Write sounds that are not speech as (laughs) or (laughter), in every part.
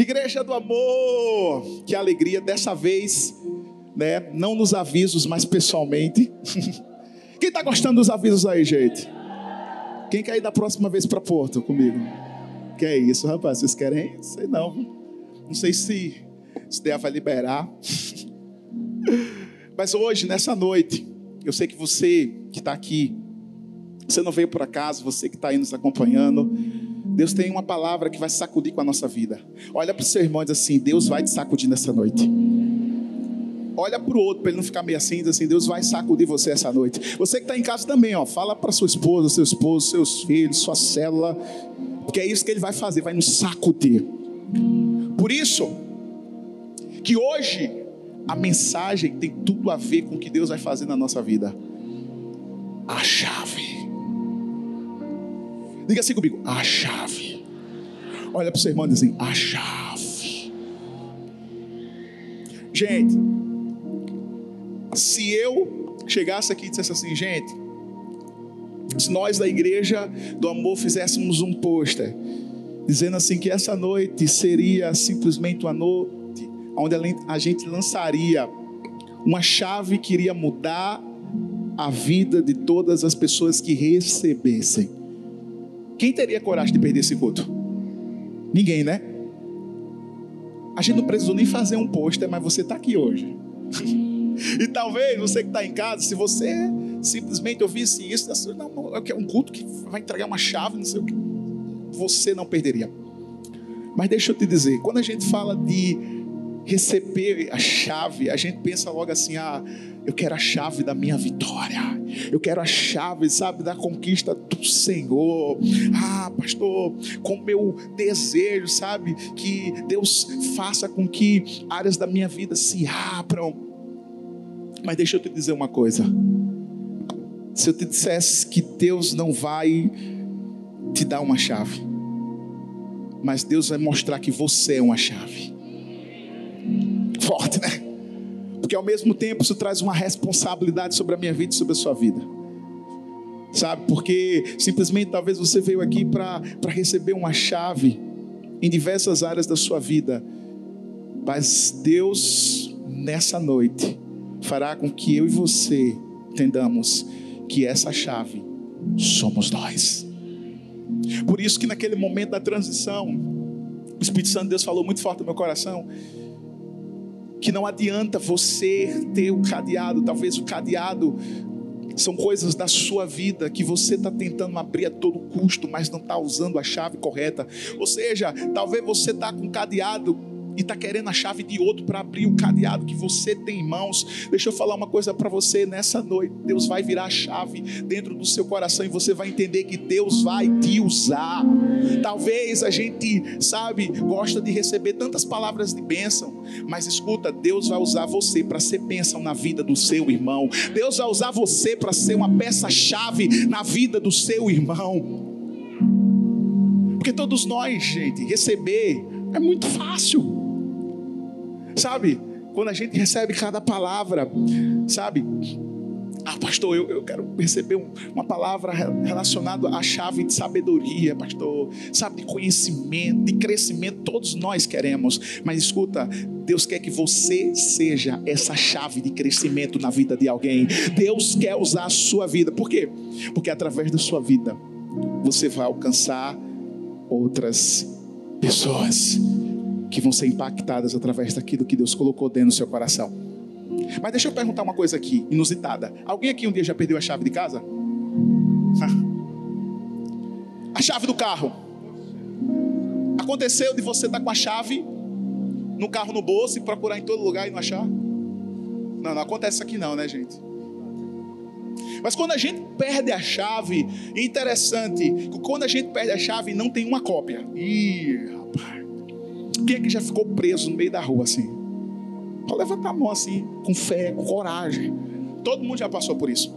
Igreja do amor, que alegria dessa vez, né? Não nos avisos, mas pessoalmente. (laughs) Quem está gostando dos avisos aí, gente? Quem quer ir da próxima vez para Porto comigo? Que é isso, rapaz? Vocês querem? Sei não. Não sei se se der vai liberar. (laughs) Mas hoje, nessa noite, eu sei que você que está aqui, você não veio por acaso, você que está aí nos acompanhando, Deus tem uma palavra que vai sacudir com a nossa vida. Olha para o seu irmão e diz assim: Deus vai te sacudir nessa noite. Olha para o outro para ele não ficar meio assim, diz assim: Deus vai sacudir você essa noite. Você que está em casa também, ó, fala para sua esposa, seu esposo, seus filhos, sua célula, porque é isso que ele vai fazer, vai nos sacudir. Por isso, que hoje a mensagem tem tudo a ver com o que Deus vai fazer na nossa vida. A chave. Diga assim comigo: a chave. Olha para o seu irmão e diz assim: a chave. Gente, se eu chegasse aqui e dissesse assim, gente, se nós da igreja do amor fizéssemos um pôster dizendo assim que essa noite seria simplesmente uma noite onde a gente lançaria uma chave que iria mudar a vida de todas as pessoas que recebessem. Quem teria coragem de perder esse culto? Ninguém, né? A gente não precisou nem fazer um pôster, mas você está aqui hoje. e talvez você que está em casa, se você simplesmente ouvisse isso, não, não, é um culto que vai entregar uma chave, não sei o que, você não perderia. Mas deixa eu te dizer, quando a gente fala de receber a chave, a gente pensa logo assim: ah, eu quero a chave da minha vitória, eu quero a chave, sabe, da conquista do Senhor. Ah, pastor, com meu desejo, sabe, que Deus faça com que áreas da minha vida se abram. Mas deixa eu te dizer uma coisa: se eu te dissesse que Deus não vai te dar uma chave, mas Deus vai mostrar que você é uma chave forte, né? Porque ao mesmo tempo isso traz uma responsabilidade sobre a minha vida e sobre a sua vida. Sabe? Porque simplesmente talvez você veio aqui para receber uma chave em diversas áreas da sua vida. Mas Deus, nessa noite, fará com que eu e você entendamos que essa chave somos nós. Por isso que naquele momento da transição, o Espírito Santo de Deus falou muito forte no meu coração que não adianta você ter o cadeado, talvez o cadeado são coisas da sua vida que você está tentando abrir a todo custo, mas não está usando a chave correta. Ou seja, talvez você está com cadeado e está querendo a chave de outro para abrir o cadeado que você tem em mãos. Deixa eu falar uma coisa para você nessa noite. Deus vai virar a chave dentro do seu coração e você vai entender que Deus vai te usar. Talvez a gente, sabe, gosta de receber tantas palavras de bênção, mas escuta, Deus vai usar você para ser bênção na vida do seu irmão. Deus vai usar você para ser uma peça-chave na vida do seu irmão. Porque todos nós, gente, receber é muito fácil. Sabe? Quando a gente recebe cada palavra, sabe? Ah, pastor, eu, eu quero receber um, uma palavra relacionada à chave de sabedoria, pastor, sabe, de conhecimento, de crescimento, todos nós queremos. Mas escuta, Deus quer que você seja essa chave de crescimento na vida de alguém. Deus quer usar a sua vida. Por quê? Porque através da sua vida você vai alcançar outras pessoas que vão ser impactadas através daquilo que Deus colocou dentro do seu coração. Mas deixa eu perguntar uma coisa aqui, inusitada. Alguém aqui um dia já perdeu a chave de casa? (laughs) A chave do carro. Aconteceu de você estar com a chave no carro no bolso e procurar em todo lugar e não achar? Não, não acontece aqui não, né, gente? Mas quando a gente perde a chave, é interessante quando a gente perde a chave não tem uma cópia. Ih, rapaz. Quem é que já ficou preso no meio da rua assim? Pode levantar a mão assim, com fé, com coragem. Todo mundo já passou por isso.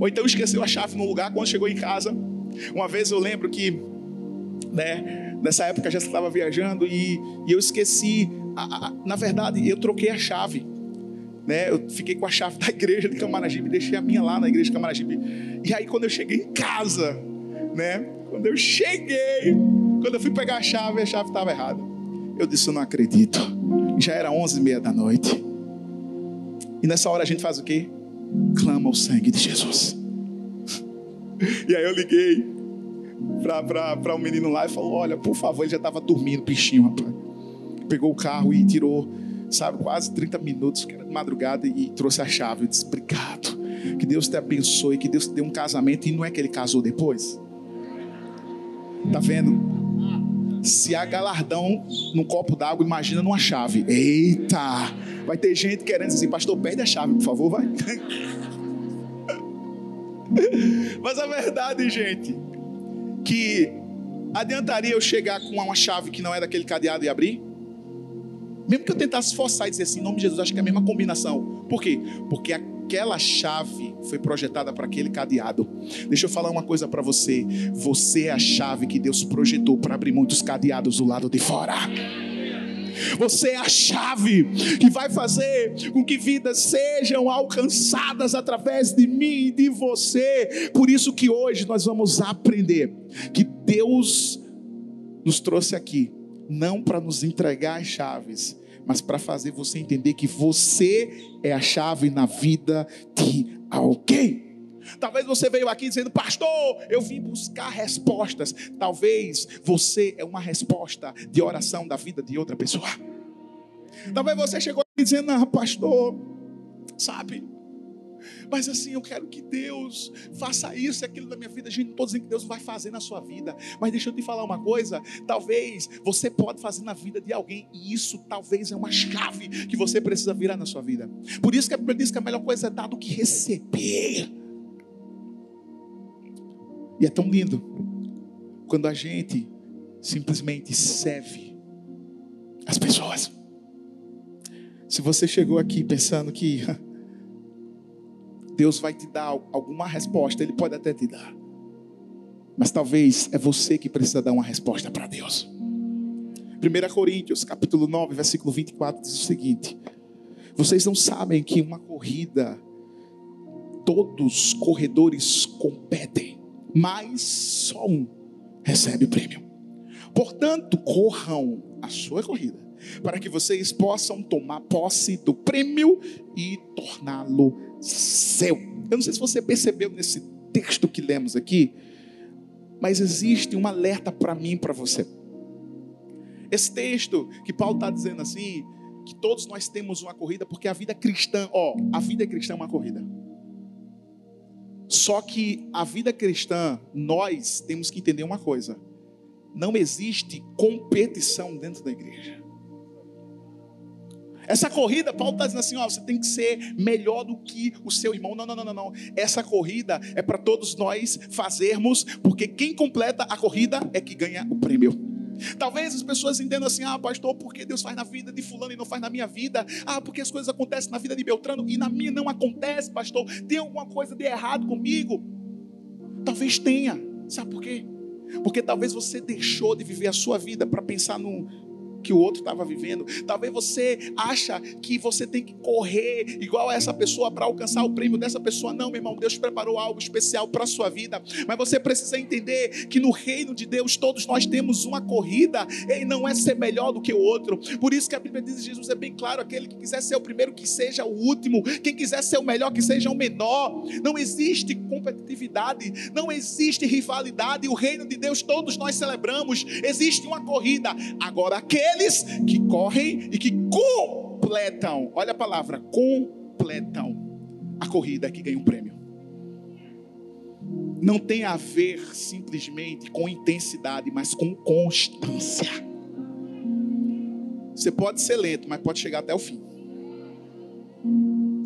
Ou então esqueceu a chave no lugar quando chegou em casa. Uma vez eu lembro que, né, nessa época já estava viajando e, e eu esqueci. A, a, na verdade, eu troquei a chave. Né, eu fiquei com a chave da igreja de Camaragibe, deixei a minha lá na igreja de Camaragibe. E aí, quando eu cheguei em casa, né, quando eu cheguei, quando eu fui pegar a chave, a chave estava errada. Eu disse: Eu não acredito. Já era onze e meia da noite. E nessa hora a gente faz o quê? Clama o sangue de Jesus. (laughs) E aí eu liguei para o um menino lá e falou: Olha, por favor, ele já estava dormindo, bichinho, rapaz. Pegou o carro e tirou, sabe, quase 30 minutos, que era de madrugada, e trouxe a chave. Eu disse: Obrigado. Que Deus te abençoe, que Deus te dê um casamento. E não é que ele casou depois? Tá vendo? Se há galardão num copo d'água, imagina numa chave. Eita! Vai ter gente querendo dizer assim, pastor, perde a chave, por favor, vai. (laughs) Mas a verdade, gente, que adiantaria eu chegar com uma chave que não é daquele cadeado e abrir? Mesmo que eu tentasse forçar e dizer assim, em nome de Jesus, acho que é a mesma combinação. Por quê? Porque aquela chave foi projetada para aquele cadeado. Deixa eu falar uma coisa para você. Você é a chave que Deus projetou para abrir muitos cadeados do lado de fora. Você é a chave que vai fazer com que vidas sejam alcançadas através de mim e de você. Por isso que hoje nós vamos aprender que Deus nos trouxe aqui não para nos entregar as chaves, mas para fazer você entender que você é a chave na vida de alguém. Talvez você veio aqui dizendo, pastor, eu vim buscar respostas. Talvez você é uma resposta de oração da vida de outra pessoa. Talvez você chegou aqui dizendo, ah, pastor, sabe, mas assim, eu quero que Deus faça isso e aquilo na minha vida. Gente, não estou dizendo que Deus vai fazer na sua vida. Mas deixa eu te falar uma coisa. Talvez você pode fazer na vida de alguém. E isso talvez é uma chave que você precisa virar na sua vida. Por isso que a Bíblia diz que a melhor coisa é dar do que receber. E é tão lindo quando a gente simplesmente serve as pessoas. Se você chegou aqui pensando que (laughs) Deus vai te dar alguma resposta, Ele pode até te dar. Mas talvez é você que precisa dar uma resposta para Deus. 1 Coríntios, capítulo 9, versículo 24, diz o seguinte: Vocês não sabem que uma corrida, todos corredores competem, mas só um recebe o prêmio. Portanto, corram a sua corrida, para que vocês possam tomar posse do prêmio e torná-lo seu. Eu não sei se você percebeu nesse texto que lemos aqui, mas existe um alerta para mim e para você. Esse texto que Paulo está dizendo assim, que todos nós temos uma corrida, porque a vida cristã, ó, a vida cristã é uma corrida. Só que a vida cristã, nós temos que entender uma coisa: não existe competição dentro da igreja. Essa corrida, Paulo está dizendo assim: ó, você tem que ser melhor do que o seu irmão. Não, não, não, não. Essa corrida é para todos nós fazermos, porque quem completa a corrida é que ganha o prêmio. Talvez as pessoas entendam assim: ah, pastor, porque Deus faz na vida de Fulano e não faz na minha vida? Ah, porque as coisas acontecem na vida de Beltrano e na minha não acontece, pastor. Tem alguma coisa de errado comigo? Talvez tenha. Sabe por quê? Porque talvez você deixou de viver a sua vida para pensar no, que o outro estava vivendo. Talvez você acha que você tem que correr igual a essa pessoa para alcançar o prêmio dessa pessoa. Não, meu irmão, Deus preparou algo especial para a sua vida. Mas você precisa entender que no reino de Deus todos nós temos uma corrida e não é ser melhor do que o outro. Por isso que a Bíblia diz, Jesus é bem claro, aquele que quiser ser o primeiro que seja o último, quem quiser ser o melhor que seja o menor. Não existe competitividade, não existe rivalidade. O reino de Deus todos nós celebramos. Existe uma corrida. Agora aquele aqueles que correm e que completam, olha a palavra, completam a corrida que ganham um prêmio. Não tem a ver simplesmente com intensidade, mas com constância. Você pode ser lento, mas pode chegar até o fim.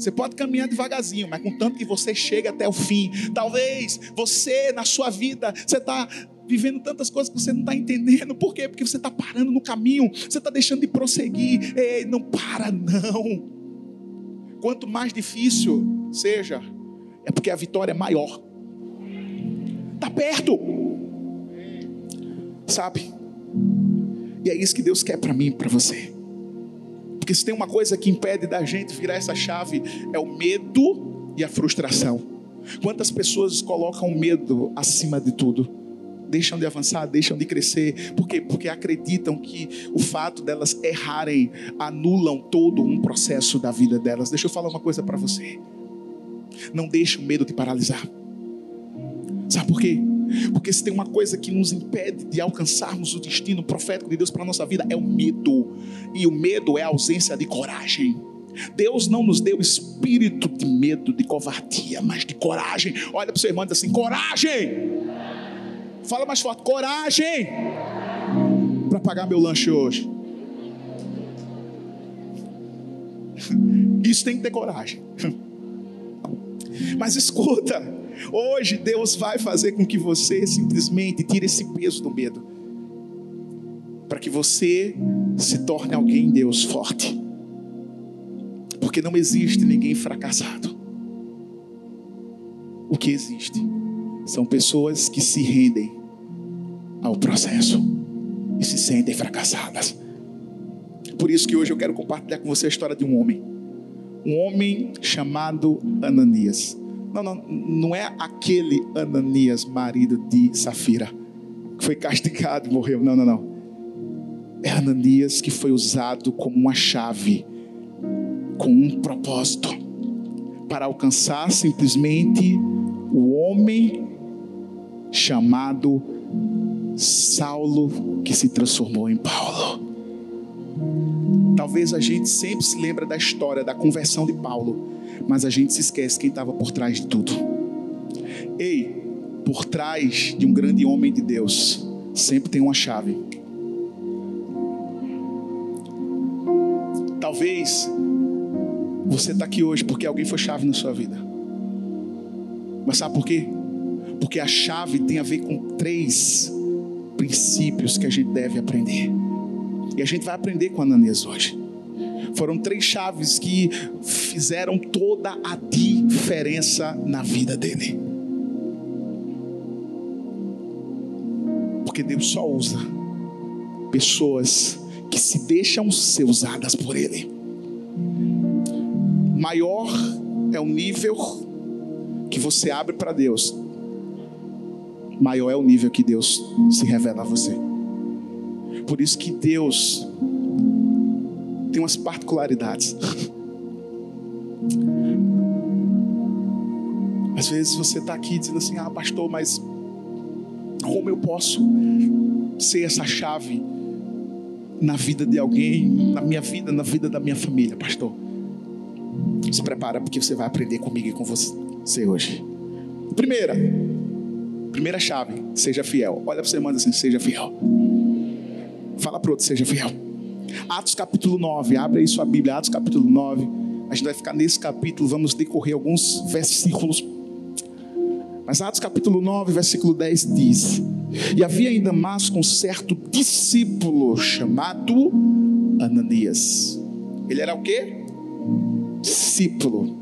Você pode caminhar devagarzinho, mas contanto que você chegue até o fim. Talvez você, na sua vida, você está vivendo tantas coisas que você não está entendendo. Por quê? Porque você está parando no caminho, você está deixando de prosseguir. Ei, não para, não. Quanto mais difícil seja, é porque a vitória é maior. Está perto. Sabe? E é isso que Deus quer para mim e para você. Porque se tem uma coisa que impede da gente virar essa chave, é o medo e a frustração. Quantas pessoas colocam medo acima de tudo? deixam de avançar, deixam de crescer. Por quê? Porque acreditam que o fato delas errarem anulam todo um processo da vida delas. Deixa eu falar uma coisa para você. Não deixe o medo te paralisar. Sabe por quê? Porque se tem uma coisa que nos impede de alcançarmos o destino profético de Deus para a nossa vida, é o medo. E o medo é a ausência de coragem. Deus não nos deu espírito de medo, de covardia, mas de coragem. Olha para o seu irmão e diz assim: coragem! Fala mais forte: coragem! Para pagar meu lanche hoje. Isso tem que ter coragem. Mas escuta, hoje Deus vai fazer com que você simplesmente tire esse peso do medo, para que você se torne alguém Deus forte, porque não existe ninguém fracassado. O que existe são pessoas que se rendem ao processo e se sentem fracassadas. Por isso que hoje eu quero compartilhar com você a história de um homem um homem chamado Ananias. Não, não, não é aquele Ananias, marido de Safira, que foi castigado e morreu. Não, não, não. É Ananias que foi usado como uma chave, com um propósito, para alcançar simplesmente o homem chamado Saulo, que se transformou em Paulo. Talvez a gente sempre se lembra da história da conversão de Paulo, mas a gente se esquece quem estava por trás de tudo. Ei, por trás de um grande homem de Deus, sempre tem uma chave. Talvez você está aqui hoje porque alguém foi chave na sua vida. Mas sabe por quê? Porque a chave tem a ver com três princípios que a gente deve aprender. E a gente vai aprender com Ananias hoje. Foram três chaves que fizeram toda a diferença na vida dele. Porque Deus só usa pessoas que se deixam ser usadas por Ele. Maior é o nível que você abre para Deus, maior é o nível que Deus se revela a você. Por isso que Deus tem umas particularidades. Às vezes você está aqui dizendo assim: Ah, pastor, mas como eu posso ser essa chave na vida de alguém, na minha vida, na vida da minha família, pastor? Se prepara porque você vai aprender comigo e com você hoje. Primeira, primeira chave, seja fiel. Olha para você e manda assim: seja fiel. Fala para outro, seja fiel. Atos capítulo 9, abre aí sua Bíblia, Atos capítulo 9. A gente vai ficar nesse capítulo, vamos decorrer alguns versículos. Mas Atos capítulo 9, versículo 10 diz: E havia em Damasco um certo discípulo chamado Ananias. Ele era o quê? Discípulo.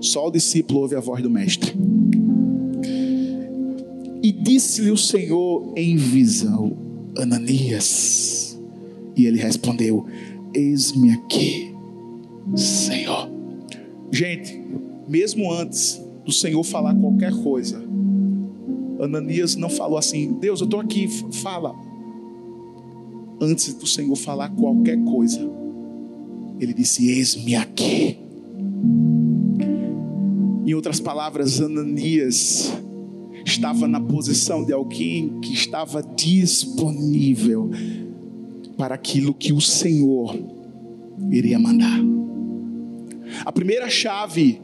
Só o discípulo ouve a voz do mestre. E disse-lhe o Senhor em visão: Ananias. E ele respondeu: Eis-me aqui, Senhor. Gente, mesmo antes do Senhor falar qualquer coisa, Ananias não falou assim: Deus, eu estou aqui, fala. Antes do Senhor falar qualquer coisa, ele disse: Eis-me aqui. Em outras palavras, Ananias estava na posição de alguém que estava disponível para aquilo que o Senhor iria mandar. A primeira chave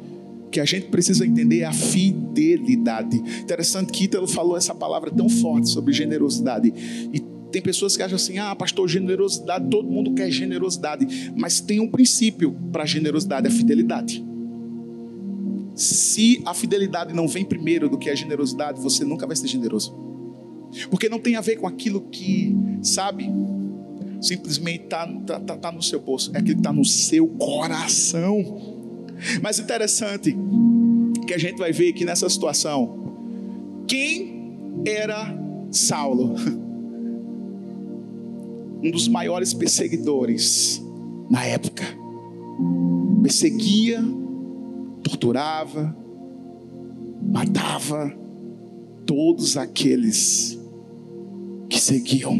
que a gente precisa entender é a fidelidade. Interessante que Ítalo falou essa palavra tão forte sobre generosidade. E tem pessoas que acham assim: ah, pastor, generosidade, todo mundo quer generosidade. Mas tem um princípio para generosidade: a fidelidade. Se a fidelidade não vem primeiro do que a generosidade, você nunca vai ser generoso. Porque não tem a ver com aquilo que, sabe, simplesmente está tá, tá, tá no seu bolso, é aquilo que está no seu coração. Mas interessante que a gente vai ver aqui nessa situação, quem era Saulo? (laughs) Um dos maiores perseguidores na época. Perseguia torturava, matava todos aqueles que seguiam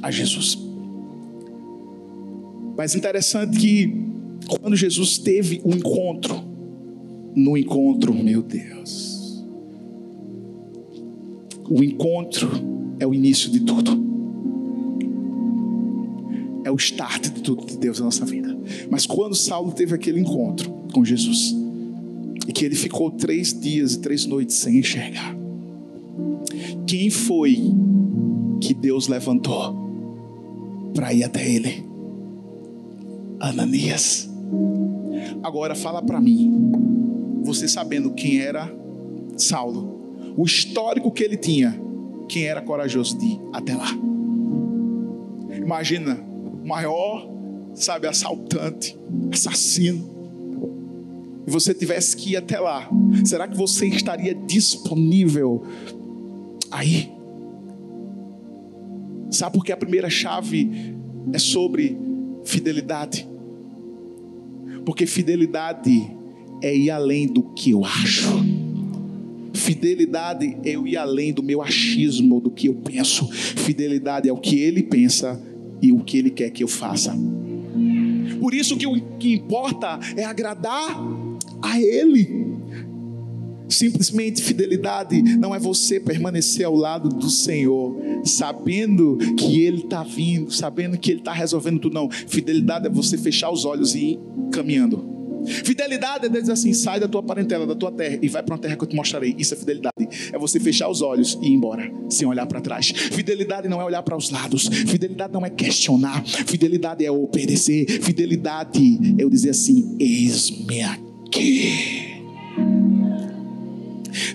a Jesus. Mas interessante que quando Jesus teve um encontro, no encontro, meu Deus, o encontro é o início de tudo. É o start de tudo de Deus na nossa vida. Mas quando Saulo teve aquele encontro com Jesus, e que ele ficou três dias e três noites sem enxergar, quem foi que Deus levantou para ir até ele? Ananias. Agora fala para mim, você sabendo quem era Saulo, o histórico que ele tinha, quem era corajoso de ir até lá? Imagina, maior, sabe, assaltante, assassino, e você tivesse que ir até lá, será que você estaria disponível aí? Sabe por que a primeira chave é sobre fidelidade? Porque fidelidade é ir além do que eu acho. Fidelidade é eu ir além do meu achismo, do que eu penso. Fidelidade é o que ele pensa e o que ele quer que eu faça. Por isso que o que importa é agradar a ele. Simplesmente fidelidade não é você permanecer ao lado do Senhor, sabendo que Ele está vindo, sabendo que Ele está resolvendo tudo. Não, fidelidade é você fechar os olhos e ir caminhando. Fidelidade é dizer assim: sai da tua parentela, da tua terra e vai para uma terra que eu te mostrarei. Isso é fidelidade. É você fechar os olhos e ir embora, sem olhar para trás. Fidelidade não é olhar para os lados. Fidelidade não é questionar. Fidelidade é obedecer. Fidelidade é eu dizer assim: eis-me aqui.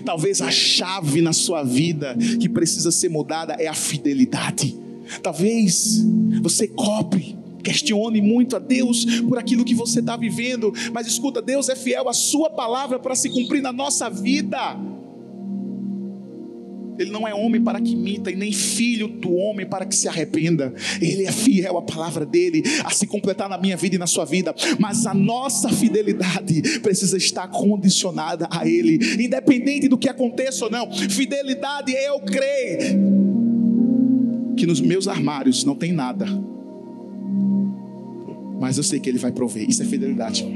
Talvez a chave na sua vida que precisa ser mudada é a fidelidade. Talvez você cobre, questione muito a Deus por aquilo que você está vivendo, mas escuta, Deus é fiel à Sua palavra para se cumprir na nossa vida. Ele não é homem para que imita, e nem filho do homem para que se arrependa. Ele é fiel à palavra dele, a se completar na minha vida e na sua vida. Mas a nossa fidelidade precisa estar condicionada a Ele, independente do que aconteça ou não. Fidelidade, eu creio que nos meus armários não tem nada, mas eu sei que Ele vai prover. Isso é fidelidade.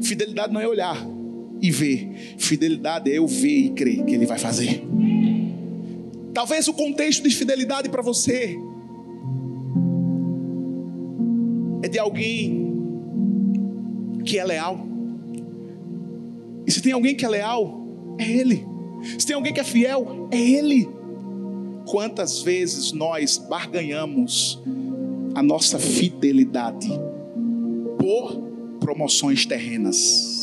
Fidelidade não é olhar e ver. Fidelidade é eu ver e crer que Ele vai fazer. Talvez o contexto de fidelidade para você é de alguém que é leal. E se tem alguém que é leal, é Ele. Se tem alguém que é fiel, é Ele. Quantas vezes nós barganhamos a nossa fidelidade por promoções terrenas?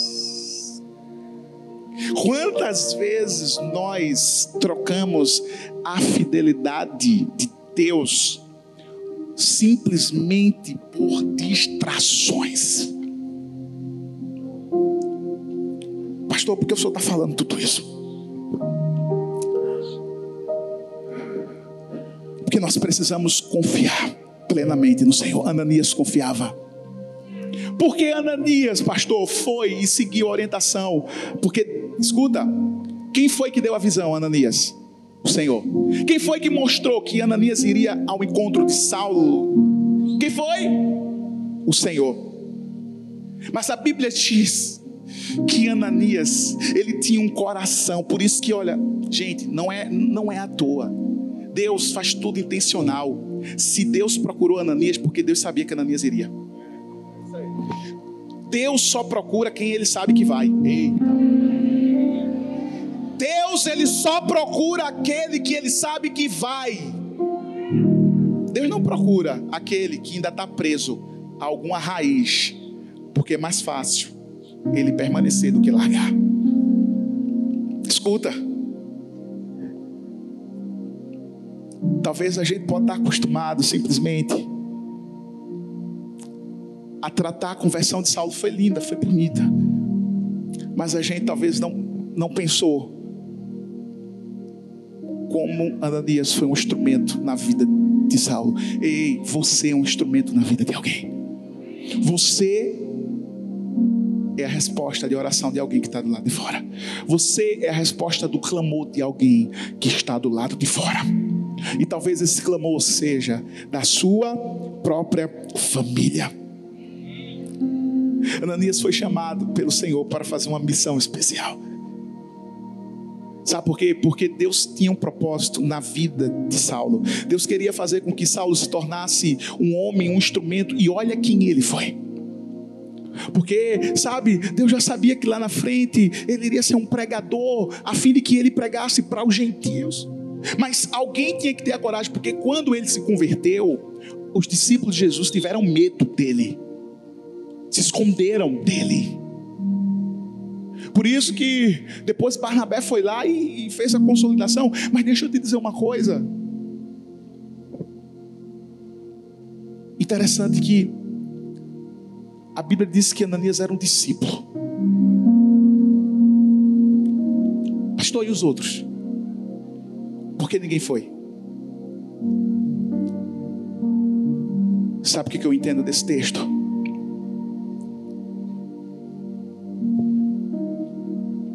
Quantas vezes nós trocamos a fidelidade de Deus simplesmente por distrações? Pastor, por que o senhor está falando tudo isso? Porque nós precisamos confiar plenamente no Senhor. Ananias confiava. Porque Ananias, pastor, foi e seguiu a orientação. Porque, escuta, quem foi que deu a visão, Ananias? O Senhor. Quem foi que mostrou que Ananias iria ao encontro de Saulo? Quem foi? O Senhor. Mas a Bíblia diz que Ananias, ele tinha um coração, por isso que olha, gente, não é não é à toa. Deus faz tudo intencional. Se Deus procurou Ananias, porque Deus sabia que Ananias iria. Deus só procura quem ele sabe que vai. Eita. Deus ele só procura aquele que ele sabe que vai. Deus não procura aquele que ainda está preso a alguma raiz, porque é mais fácil ele permanecer do que largar. Escuta. Talvez a gente pode estar acostumado simplesmente a tratar a conversão de Saulo foi linda, foi bonita. Mas a gente talvez não, não pensou como Ananias foi um instrumento na vida de Saulo. Ei, você é um instrumento na vida de alguém. Você é a resposta de oração de alguém que está do lado de fora. Você é a resposta do clamor de alguém que está do lado de fora. E talvez esse clamor seja da sua própria família. Ananias foi chamado pelo Senhor para fazer uma missão especial. Sabe por quê? Porque Deus tinha um propósito na vida de Saulo. Deus queria fazer com que Saulo se tornasse um homem, um instrumento, e olha quem ele foi. Porque, sabe, Deus já sabia que lá na frente ele iria ser um pregador, a fim de que ele pregasse para os gentios. Mas alguém tinha que ter a coragem, porque quando ele se converteu, os discípulos de Jesus tiveram medo dele, se esconderam dele. Por isso que depois Barnabé foi lá e, fez a consolidação. Mas deixa eu te dizer uma coisa. Interessante que a Bíblia diz que Ananias era um discípulo. Pastor, e os outros? Por que ninguém foi? Sabe o que eu entendo desse texto?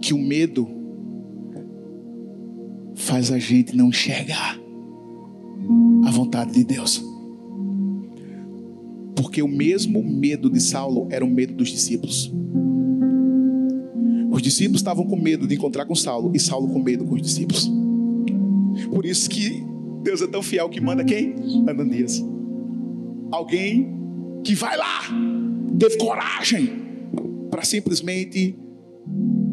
Que o medo faz a gente não enxergar a vontade de Deus. Porque o mesmo medo de Saulo era o medo dos discípulos. Os discípulos estavam com medo de encontrar com Saulo e Saulo com medo com os discípulos. Por isso que Deus é tão fiel que manda quem? Ananias. Alguém que vai lá, teve coragem para simplesmente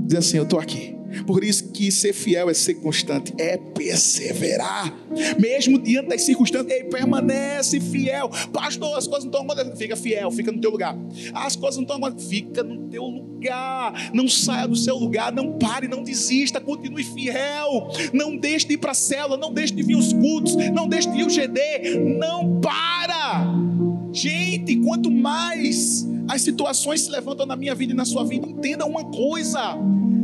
dizer assim: Eu estou aqui. Por isso que ser fiel é ser constante, é perseverar. Mesmo diante das circunstâncias, ele permanece fiel. Pastor, as coisas não estão acontecendo. Fica fiel, fica no teu lugar. As coisas não estão acontecendo. Fica no teu lugar. Não saia do seu lugar. Não pare, não desista. Continue fiel. Não deixe de ir para a célula. Não deixe de vir os cultos. Não deixe de ir o GD. Não para. Gente, quanto mais as situações se levantam na minha vida e na sua vida, entenda uma coisa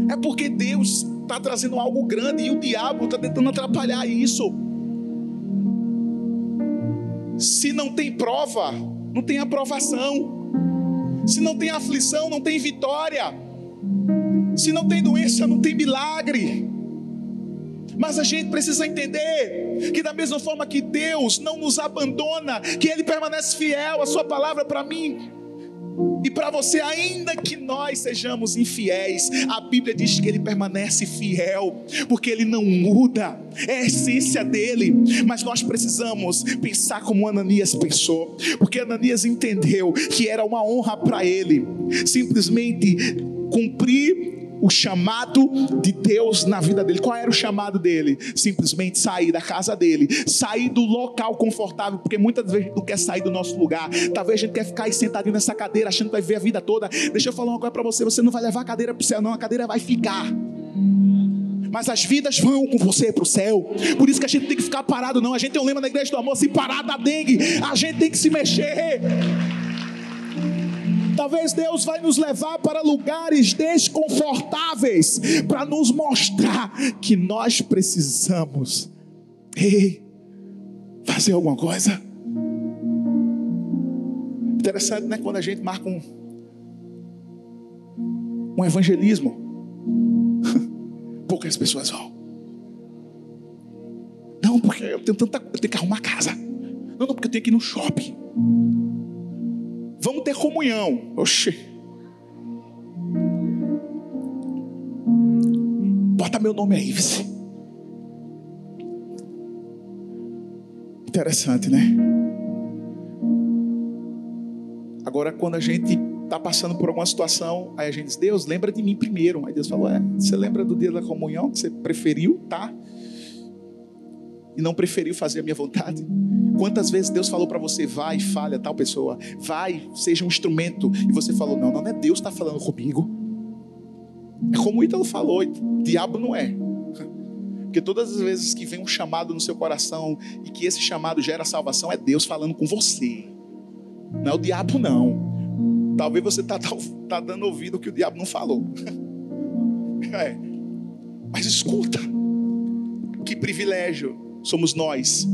é porque Deus está trazendo algo grande e o diabo está tentando atrapalhar isso. Se não tem prova, não tem aprovação. Se não tem aflição, não tem vitória. Se não tem doença, não tem milagre. Mas a gente precisa entender que, da mesma forma que Deus não nos abandona, que Ele permanece fiel à Sua palavra para mim, e para você, ainda que nós sejamos infiéis, a Bíblia diz que ele permanece fiel, porque ele não muda, é a essência dele. Mas nós precisamos pensar como Ananias pensou, porque Ananias entendeu que era uma honra para ele simplesmente cumprir o chamado de Deus na vida dele. Qual era o chamado dele? Simplesmente sair da casa dele, sair do local confortável, porque muitas vezes a gente não quer sair do nosso lugar. Talvez a gente quer ficar aí sentadinho nessa cadeira, achando que vai ver a vida toda. Deixa eu falar uma coisa para você: você não vai levar a cadeira para o céu, não, a cadeira vai ficar mas as vidas vão com você para o céu. Por isso que a gente tem que ficar parado, não. A gente tem um lema na igreja do amor: se parar da dengue, a gente tem que se mexer. Talvez Deus vai nos levar para lugares desconfortáveis para nos mostrar que nós precisamos ei, fazer alguma coisa. Interessante, né? Quando a gente marca um, um evangelismo, (laughs) poucas pessoas vão. Não, porque eu tenho tanta, eu tenho que arrumar casa. Não, não, porque eu tenho que ir no shopping. Vamos ter comunhão. Oxê. Bota meu nome aí, vice. Interessante, né? Agora, quando a gente está passando por alguma situação, aí a gente diz: Deus, lembra de mim primeiro. Aí Deus falou: É, você lembra do dia da comunhão que você preferiu, tá? E não preferiu fazer a minha vontade? Quantas vezes Deus falou para você, vai falha tal pessoa, vai, seja um instrumento, e você falou, não, não é Deus que está falando comigo. É como o Ítalo falou, diabo não é. (laughs) Porque todas as vezes que vem um chamado no seu coração e que esse chamado gera salvação, é Deus falando com você. Não é o diabo, não. Talvez você está tá, tá dando ouvido que o diabo não falou. (laughs) É. Mas escuta, que privilégio somos nós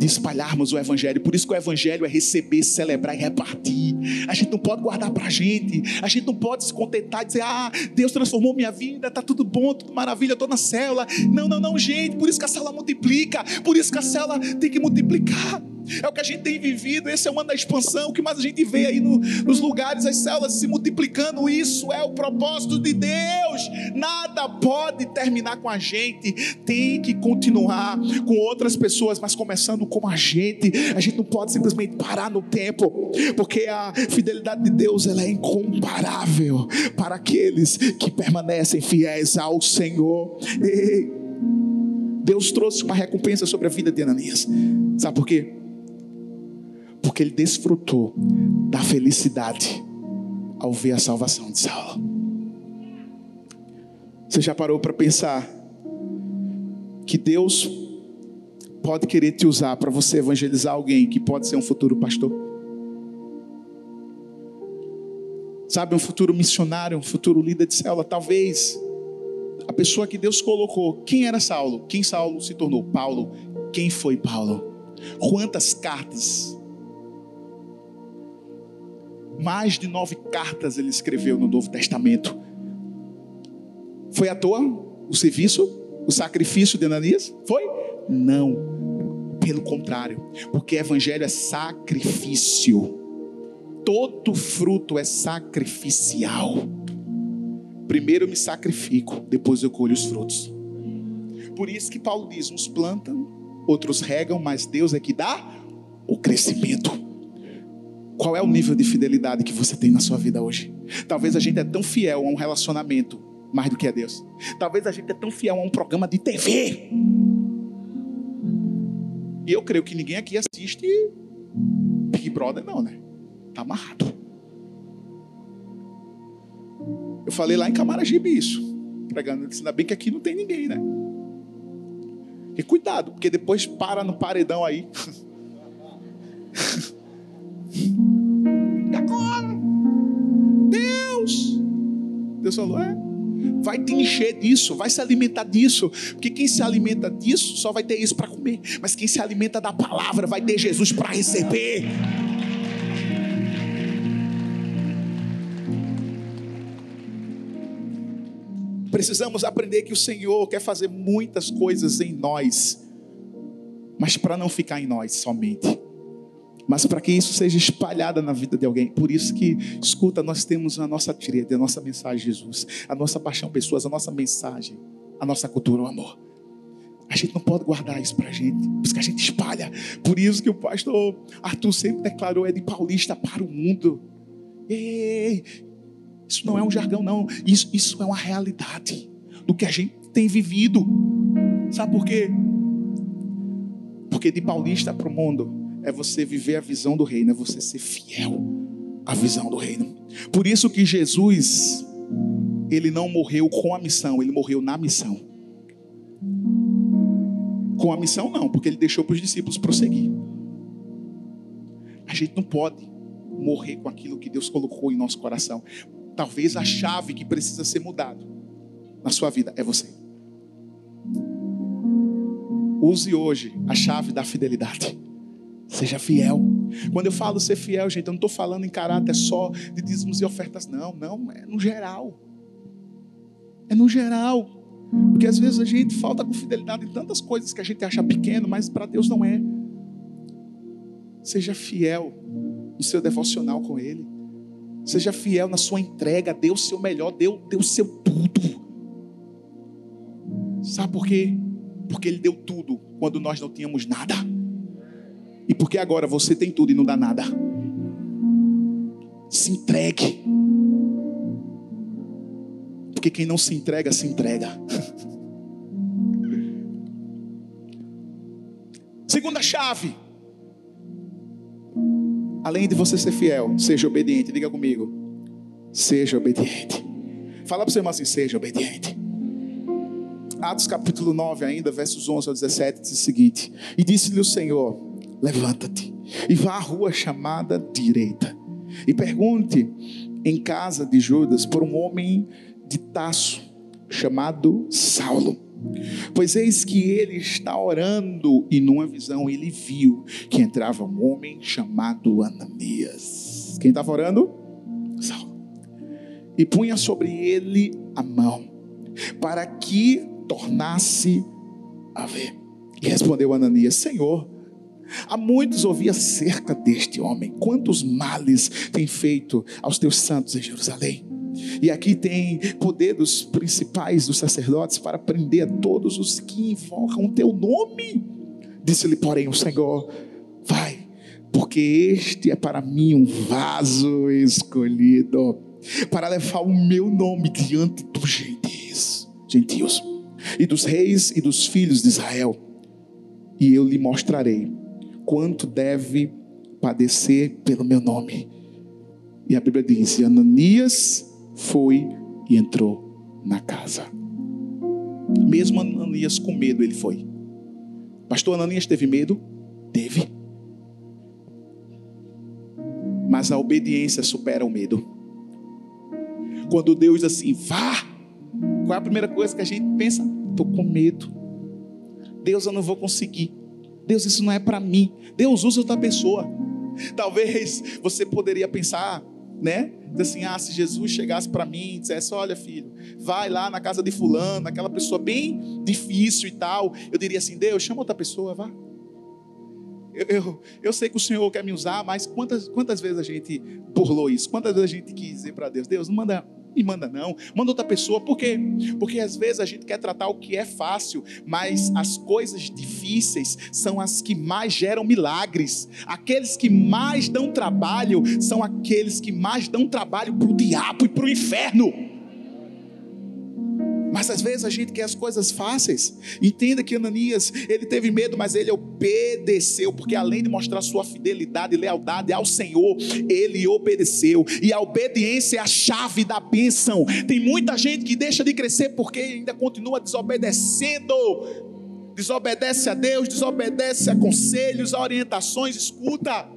de espalharmos o Evangelho. Por isso que o Evangelho é receber, celebrar e repartir. A gente não pode guardar para a gente. A gente não pode se contentar e dizer: Ah, Deus transformou minha vida, tá tudo bom, tudo maravilha, estou na célula. Não, não, não, gente. Por isso que a célula multiplica. Por isso que a célula tem que multiplicar. É o que a gente tem vivido. Esse é o ano da expansão. O que mais a gente vê aí no, nos lugares, as células se multiplicando. Isso é o propósito de Deus. Nada pode terminar com a gente. Tem que continuar com outras pessoas, mas começando com a gente. A gente não pode simplesmente parar no tempo, porque a fidelidade de Deus ela é incomparável para aqueles que permanecem fiéis ao Senhor. Deus trouxe uma recompensa sobre a vida de Ananias. Sabe por quê? Porque ele desfrutou da felicidade ao ver a salvação de Saulo. Você já parou para pensar que Deus pode querer te usar para você evangelizar alguém que pode ser um futuro pastor? Sabe, um futuro missionário, um futuro líder de célula, talvez a pessoa que Deus colocou. Quem era Saulo? Quem Saulo se tornou? Paulo. Quem foi Paulo? Quantas cartas mais de nove cartas ele escreveu no Novo Testamento. Foi à toa o serviço, o sacrifício de Ananias? Foi? Não. Pelo contrário, porque evangelho é sacrifício. Todo fruto é sacrificial. Primeiro eu me sacrifico, depois eu colho os frutos. Por isso que Paulo diz: uns plantam, outros regam, mas Deus é que dá o crescimento. Qual é o nível de fidelidade que você tem na sua vida hoje? Talvez a gente é tão fiel a um relacionamento mais do que a Deus. Talvez a gente é tão fiel a um programa de TV. E eu creio que ninguém aqui assiste Big Brother, não, né? Tá amarrado. Eu falei lá em Camaragibe isso, pregando, ainda bem que aqui não tem ninguém, né? E cuidado, porque depois para no paredão aí. (laughs) E agora? Deus. Deus falou: é. Vai te encher disso, vai se alimentar disso, porque quem se alimenta disso só vai ter isso para comer, mas quem se alimenta da palavra vai ter Jesus para receber. Precisamos aprender que o Senhor quer fazer muitas coisas em nós, mas para não ficar em nós somente mas para que isso seja espalhado na vida de alguém. Por isso que, escuta, nós temos a nossa tríade, a nossa mensagem, Jesus, a nossa paixão, pessoas, a nossa mensagem, a nossa cultura, o amor. A gente não pode guardar isso para a gente, por isso que a gente espalha. Por isso que o pastor Arthur sempre declarou: é de paulista para o mundo. Ei, isso não é um jargão, não. Isso, isso é uma realidade do que a gente tem vivido. Sabe por quê? Porque de paulista para o mundo é você viver a visão do reino, é você ser fiel à visão do reino. Por isso que Jesus, ele não morreu com a missão, ele morreu na missão. Com a missão não, porque ele deixou para os discípulos prosseguir. A gente não pode morrer com aquilo que Deus colocou em nosso coração. Talvez a chave que precisa ser mudada na sua vida é você. Use hoje a chave da fidelidade. Seja fiel. Quando eu falo ser fiel, gente, eu não estou falando em caráter só de dízimos e ofertas, não. Não, é no geral. É no geral. Porque às vezes a gente falta com fidelidade em tantas coisas que a gente acha pequeno, mas para Deus não é. Seja fiel no seu devocional com Ele. Seja fiel na sua entrega. Dê o seu melhor, dê, o seu tudo. Sabe por quê? Porque Ele deu tudo quando nós não tínhamos nada. E porque agora você tem tudo e não dá nada. Se entregue. Porque quem não se entrega, se entrega. (laughs) Segunda chave. Além de você ser fiel, seja obediente. Diga comigo. Seja obediente. Fala para você, irmão assim: seja obediente. Atos capítulo 9, ainda, versos 11 ao 17, diz o seguinte: E disse-lhe o Senhor levanta-te e vá à rua chamada direita e pergunte em casa de Judas por um homem de Taço chamado Saulo. Pois eis que ele está orando e numa visão ele viu que entrava um homem chamado Ananias. Quem estava orando? Saulo. E punha sobre ele a mão, para que tornasse a ver. E respondeu Ananias: Senhor, há muitos ouvi acerca deste homem, quantos males tem feito aos teus santos em Jerusalém. E aqui tem poder dos principais dos sacerdotes para prender a todos os que invocam o teu nome. Disse-lhe, porém, o Senhor: Vai, porque este é para mim um vaso escolhido para levar o meu nome diante dos gentios, gentios e dos reis e dos filhos de Israel. E eu lhe mostrarei quanto deve padecer pelo meu nome. E a Bíblia diz: e Ananias foi e entrou na casa. Mesmo Ananias com medo, ele foi. Pastor Ananias teve medo? Teve. Mas a obediência supera o medo. Quando Deus diz assim, vá, qual é a primeira coisa que a gente pensa? Estou com medo. Deus, eu não vou conseguir. Deus, isso não é para mim. Deus usa outra pessoa. Talvez você poderia pensar, né? assim, ah, se Jesus chegasse para mim e dissesse, olha filho, vai lá na casa de fulano, aquela pessoa bem difícil e tal, eu diria assim, Deus, chama outra pessoa, vá. Eu, eu, eu, sei que o Senhor quer me usar, mas quantas, quantas vezes a gente burlou isso? Quantas vezes a gente quis dizer para Deus, Deus, não manda me manda não, manda outra pessoa. Por quê? Porque às vezes a gente quer tratar o que é fácil, mas as coisas difíceis são as que mais geram milagres. Aqueles que mais dão trabalho são aqueles que mais dão trabalho para o diabo e para o inferno. Às vezes a gente quer as coisas fáceis. Entenda que Ananias, ele teve medo, mas ele obedeceu, porque além de mostrar sua fidelidade e lealdade ao Senhor, ele obedeceu. E a obediência é a chave da bênção. Tem muita gente que deixa de crescer porque ainda continua desobedecendo. Desobedece a Deus, desobedece a conselhos, a orientações, escuta.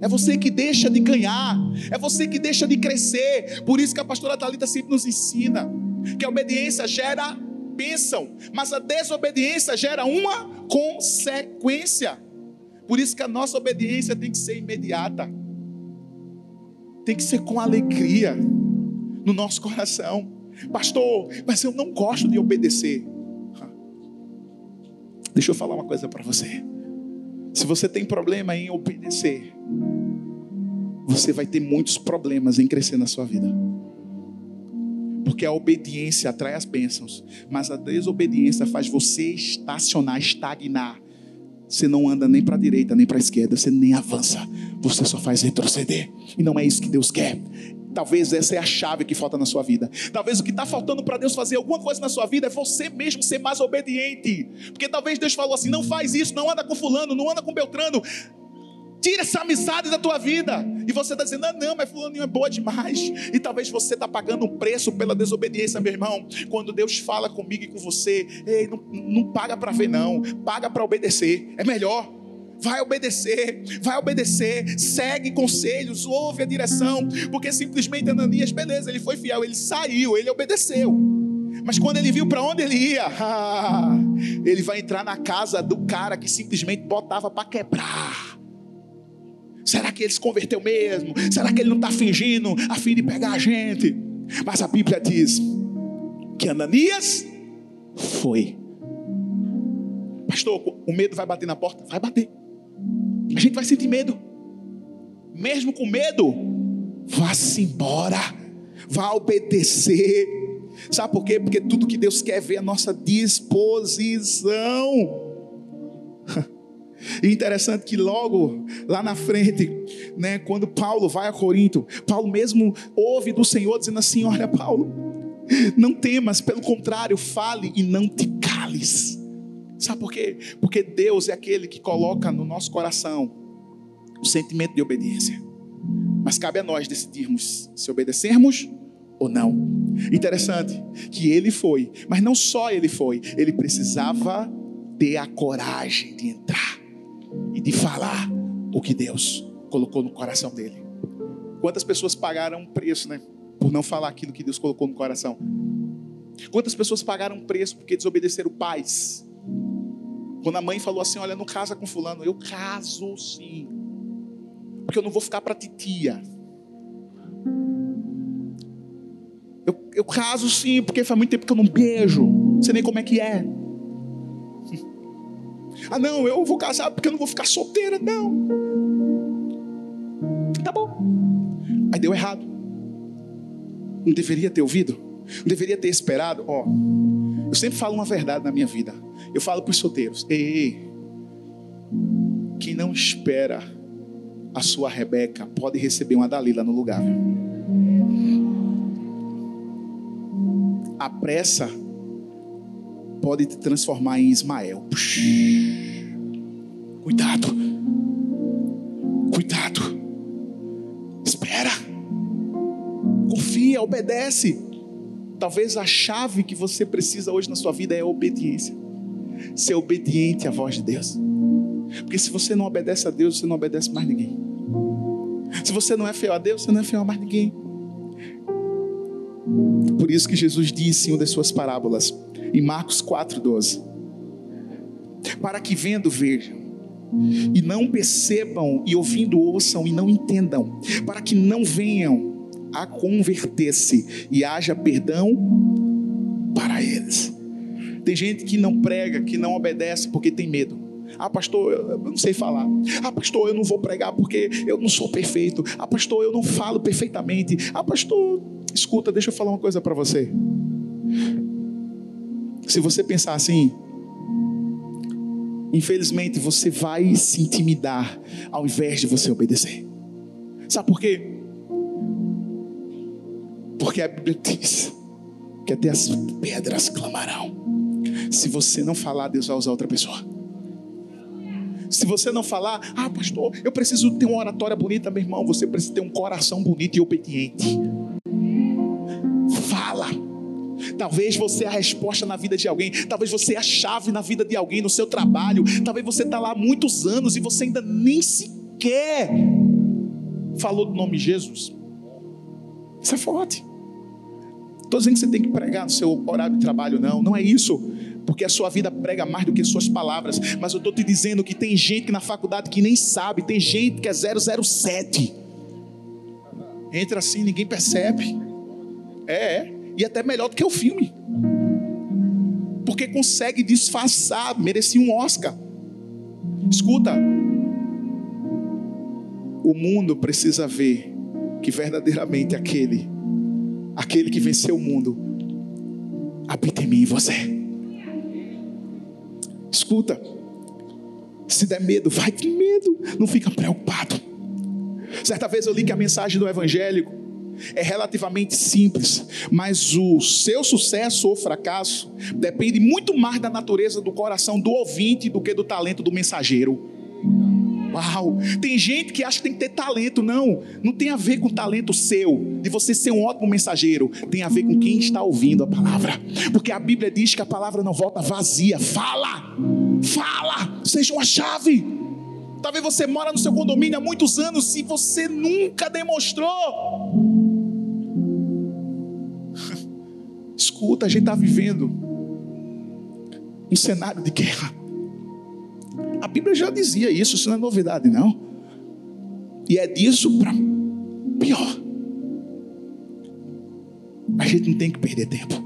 É você que deixa de ganhar, é você que deixa de crescer. Por isso que a pastora Talita sempre nos ensina que a obediência gera bênção, mas a desobediência gera uma consequência. Por isso que a nossa obediência tem que ser imediata, tem que ser com alegria no nosso coração. Pastor, mas eu não gosto de obedecer. Deixa eu falar uma coisa para você. Se você tem problema em obedecer, você vai ter muitos problemas em crescer na sua vida. Porque a obediência atrai as bênçãos, mas a desobediência faz você estacionar, estagnar. Você não anda nem para a direita, nem para a esquerda, você nem avança, você só faz retroceder. E não é isso que Deus quer. Talvez essa é a chave que falta na sua vida. Talvez o que está faltando para Deus fazer alguma coisa na sua vida é você mesmo ser mais obediente. Porque talvez Deus falou assim: não faz isso, não anda com fulano, não anda com Beltrano. Tira essa amizade da tua vida. E você está dizendo, ah, não, mas fulano é boa demais. E talvez você está pagando um preço pela desobediência, meu irmão. Quando Deus fala comigo e com você, ei, não, não paga para ver, não. Paga para obedecer. É melhor. Vai obedecer, vai obedecer, segue conselhos, ouve a direção, porque simplesmente Ananias, beleza, ele foi fiel, ele saiu, ele obedeceu. Mas quando ele viu para onde ele ia, (laughs) ele vai entrar na casa do cara que simplesmente botava para quebrar. Será que ele se converteu mesmo? Será que ele não está fingindo a fim de pegar a gente? Mas a Bíblia diz que Ananias foi. Pastor, o medo vai bater na porta? Vai bater. A gente vai sentir medo. Mesmo com medo, vá-se embora. Vá obedecer. Sabe por quê? Porque tudo que Deus quer é ver é a nossa disposição. (laughs) E interessante que logo lá na frente, né, quando Paulo vai a Corinto, Paulo mesmo ouve do Senhor dizendo assim: Olha, Paulo, não temas, pelo contrário, fale e não te cales. Sabe por quê? Porque Deus é aquele que coloca no nosso coração o sentimento de obediência. Mas cabe a nós decidirmos se obedecermos ou não. Interessante que ele foi, mas não só ele foi, ele precisava ter a coragem de entrar e de falar o que Deus colocou no coração dele. Quantas pessoas pagaram um preço, né? Por não falar aquilo que Deus colocou no coração. Quantas pessoas pagaram um preço porque desobedeceram pais? Quando a mãe falou assim: Olha, não casa com fulano. Eu caso sim. Porque eu não vou ficar para titia. Eu, eu caso sim, porque faz muito tempo que eu não beijo. Não sei nem como é que é. Ah, não, eu vou casar porque eu não vou ficar solteira, não. Tá bom. Aí deu errado. Não deveria ter ouvido? Não deveria ter esperado? Ó, eu sempre falo uma verdade na minha vida. Eu falo para os solteiros: ei, ei, quem não espera a sua Rebeca pode receber uma Dalila no lugar. Viu? A pressa pode te transformar em Ismael. Cuidado. Cuidado. Espera. Confia, obedece. Talvez a chave que você precisa hoje na sua vida é a obediência. Ser obediente à voz de Deus. Porque se você não obedece a Deus, você não obedece mais ninguém. Se você não é fiel a Deus, você não é fiel a mais ninguém. Por isso que Jesus disse em uma das suas parábolas, em Marcos 4,12: Para que vendo vejam, e não percebam, e ouvindo ouçam e não entendam, para que não venham a converter-se e haja perdão para eles. Tem gente que não prega, que não obedece porque tem medo. Ah, pastor, eu não sei falar. Ah, pastor, eu não vou pregar porque eu não sou perfeito. Ah, pastor, eu não falo perfeitamente. Ah, pastor, escuta, deixa eu falar uma coisa para você. Se você pensar assim, infelizmente você vai se intimidar ao invés de você obedecer. Sabe por quê? Porque a Bíblia diz que até as pedras clamarão. Se você não falar, Deus vai usar outra pessoa. Se você não falar, ah, pastor, eu preciso ter uma oratória bonita, meu irmão, você precisa ter um coração bonito e obediente. Talvez você é a resposta na vida de alguém, talvez você é a chave na vida de alguém, no seu trabalho, talvez você está lá há muitos anos e você ainda nem sequer falou do nome de Jesus. Isso é forte. Estou dizendo que você tem que pregar no seu horário de trabalho, não, não é isso porque a sua vida prega mais do que suas palavras. Mas eu estou te dizendo que tem gente na faculdade que nem sabe, tem gente que é 007. Entra assim, ninguém percebe. É, é, e até melhor do que o filme. Porque consegue disfarçar, merecia um Oscar. Escuta, o mundo precisa ver que verdadeiramente aquele, aquele que venceu o mundo, habita em mim e você. Escuta, se der medo, vai de medo, não fica preocupado. Certa vez eu li que a mensagem do evangélico é relativamente simples, mas o seu sucesso ou fracasso depende muito mais da natureza do coração do ouvinte do que do talento do mensageiro. Uau! Tem gente que acha que tem que ter talento. Não, não tem a ver com talento seu, de você ser um ótimo mensageiro. Tem a ver com quem está ouvindo a palavra. Porque a Bíblia diz que a palavra não volta vazia. Fala! Fala! Seja uma chave. Talvez você mora no seu condomínio há muitos anos e você nunca demonstrou. Escuta, a gente está vivendo um cenário de guerra. A Bíblia já dizia isso, isso não é novidade, não. E é disso para pior. A gente não tem que perder tempo.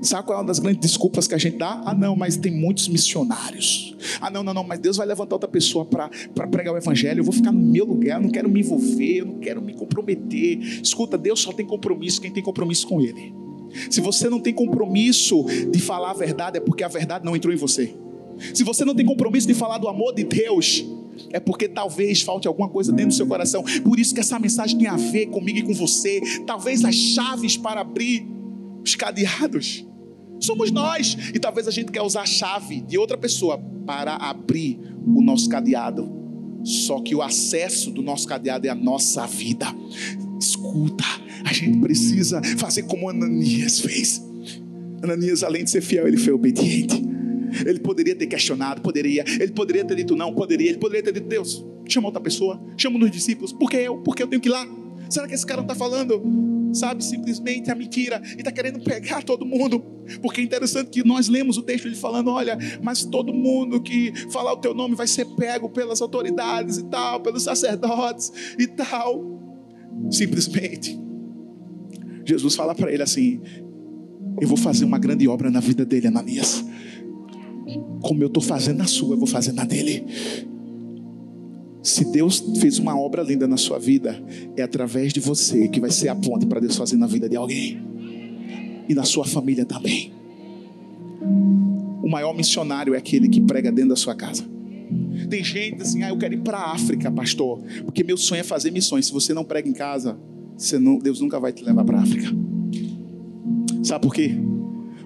Sabe qual é uma das grandes desculpas que a gente dá? Ah, não, mas tem muitos missionários. Ah, não, não, não, mas Deus vai levantar outra pessoa para pregar o Evangelho. Eu vou ficar no meu lugar, eu não quero me envolver, eu não quero me comprometer. Escuta, Deus só tem compromisso quem tem compromisso com Ele. Se você não tem compromisso de falar a verdade, é porque a verdade não entrou em você. Se você não tem compromisso de falar do amor de Deus, é porque talvez falte alguma coisa dentro do seu coração. Por isso que essa mensagem tem a ver comigo e com você. Talvez as chaves para abrir os cadeados somos nós. E talvez a gente quer usar a chave de outra pessoa para abrir o nosso cadeado. Só que o acesso do nosso cadeado é a nossa vida. Escuta, a gente precisa fazer como Ananias fez. Ananias, além de ser fiel, ele foi obediente. Ele poderia ter questionado, poderia. Ele poderia ter dito não, poderia. Ele poderia ter dito, Deus, chama outra pessoa, chama dos discípulos. Por que eu? Porque eu tenho que ir lá. Será que esse cara não está falando, sabe, simplesmente a mentira e está querendo pegar todo mundo? Porque é interessante que nós lemos o texto ele falando: olha, mas todo mundo que falar o teu nome vai ser pego pelas autoridades e tal, pelos sacerdotes e tal. Simplesmente, Jesus fala para ele assim: Eu vou fazer uma grande obra na vida dele, Ananias. Como eu estou fazendo na sua, eu vou fazer na dele. Se Deus fez uma obra linda na sua vida, é através de você que vai ser a ponte para Deus fazer na vida de alguém e na sua família também. O maior missionário é aquele que prega dentro da sua casa. Tem gente assim, ah, eu quero ir para a África, pastor, porque meu sonho é fazer missões. Se você não prega em casa, não, Deus nunca vai te levar para a África. Sabe por quê?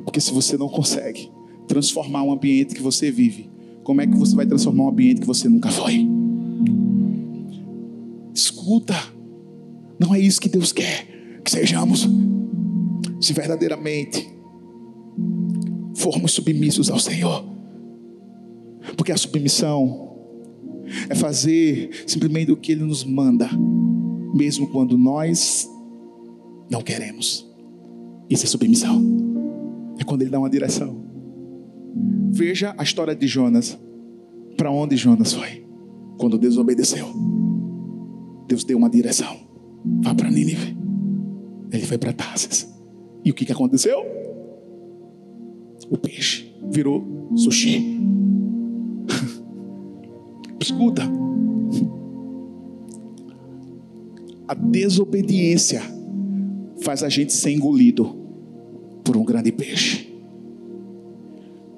Porque se você não consegue transformar um ambiente que você vive, como é que você vai transformar um ambiente que você nunca foi? Escuta, não é isso que Deus quer que sejamos. Se verdadeiramente formos submissos ao Senhor, porque a submissão é fazer simplesmente o que Ele nos manda, mesmo quando nós não queremos. Isso é submissão. É quando Ele dá uma direção. Veja a história de Jonas. Para onde Jonas foi? Quando desobedeceu. Deus deu uma direção. Vá para Nínive. Ele foi para Tarsis. E o que, que aconteceu? O peixe virou sushi. (laughs) Escuta. A desobediência faz a gente ser engolido por um grande peixe.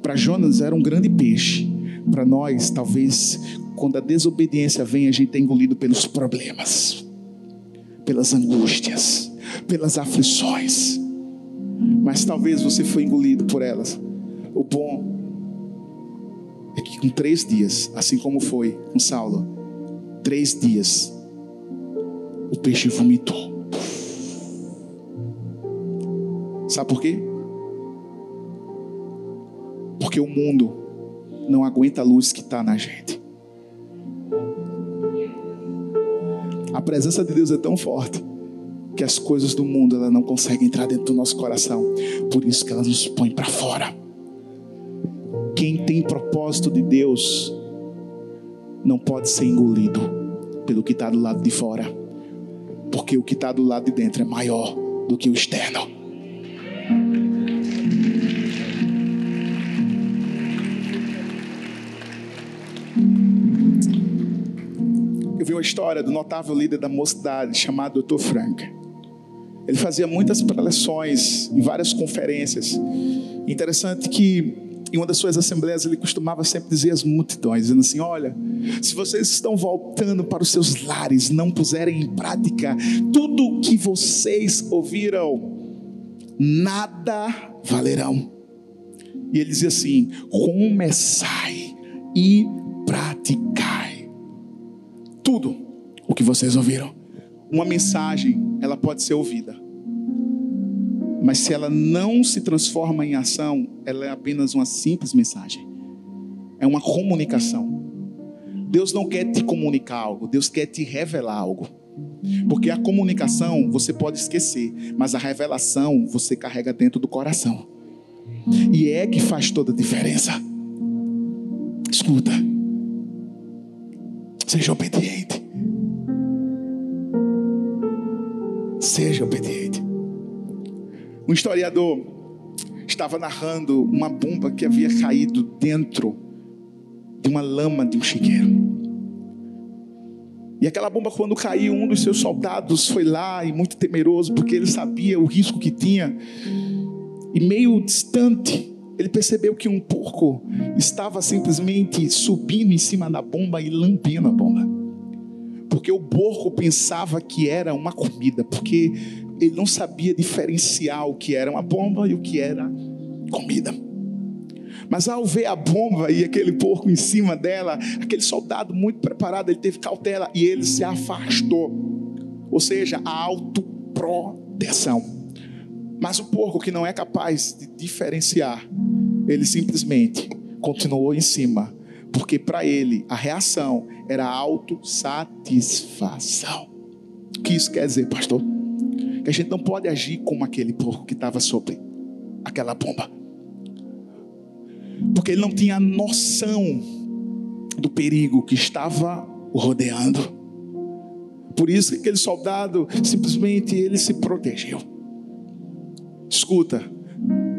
Para Jonas era um grande peixe. Para nós, talvez, quando a desobediência vem, a gente é engolido pelos problemas, pelas angústias, pelas aflições. Mas talvez você foi engolido por elas. O bom é que com três dias, assim como foi com Saulo, três dias, o peixe vomitou. Sabe por quê? Porque o mundo não aguenta a luz que está na gente. A presença de Deus é tão forte que as coisas do mundo ela não conseguem entrar dentro do nosso coração. Por isso que ela nos põe para fora. Quem tem propósito de Deus não pode ser engolido pelo que está do lado de fora, porque o que está do lado de dentro é maior do que o externo. Eu vi uma história do notável líder da mocidade chamado Dr. Frank. Ele fazia muitas preleções em várias conferências. Interessante que em uma das suas assembleias, ele costumava sempre dizer às multidões, dizendo assim: Olha, se vocês estão voltando para os seus lares, não puserem em prática tudo o que vocês ouviram, nada valerão. E ele dizia assim: Começai e praticai tudo o que vocês ouviram. Uma mensagem, ela pode ser ouvida mas se ela não se transforma em ação, ela é apenas uma simples mensagem. É uma comunicação. Deus não quer te comunicar algo, Deus quer te revelar algo. Porque a comunicação você pode esquecer, mas a revelação você carrega dentro do coração. E é que faz toda a diferença. Escuta. Seja obediente. Seja obediente. Um historiador estava narrando uma bomba que havia caído dentro de uma lama de um chiqueiro. E aquela bomba, quando caiu, um dos seus soldados foi lá e muito temeroso, porque ele sabia o risco que tinha. E meio distante, ele percebeu que um porco estava simplesmente subindo em cima da bomba e lambendo a bomba. Porque o porco pensava que era uma comida, porque ele não sabia diferenciar o que era uma bomba e o que era comida. Mas ao ver a bomba e aquele porco em cima dela, aquele soldado muito preparado, ele teve cautela e ele se afastou. Ou seja, a autoproteção. Mas o porco que não é capaz de diferenciar, ele simplesmente continuou em cima, porque para ele a reação era autossatisfação. O que isso quer dizer, pastor? Que a gente não pode agir como aquele porco que estava sobre aquela bomba. Porque ele não tinha noção do perigo que estava o rodeando. Por isso que aquele soldado simplesmente ele se protegeu. Escuta,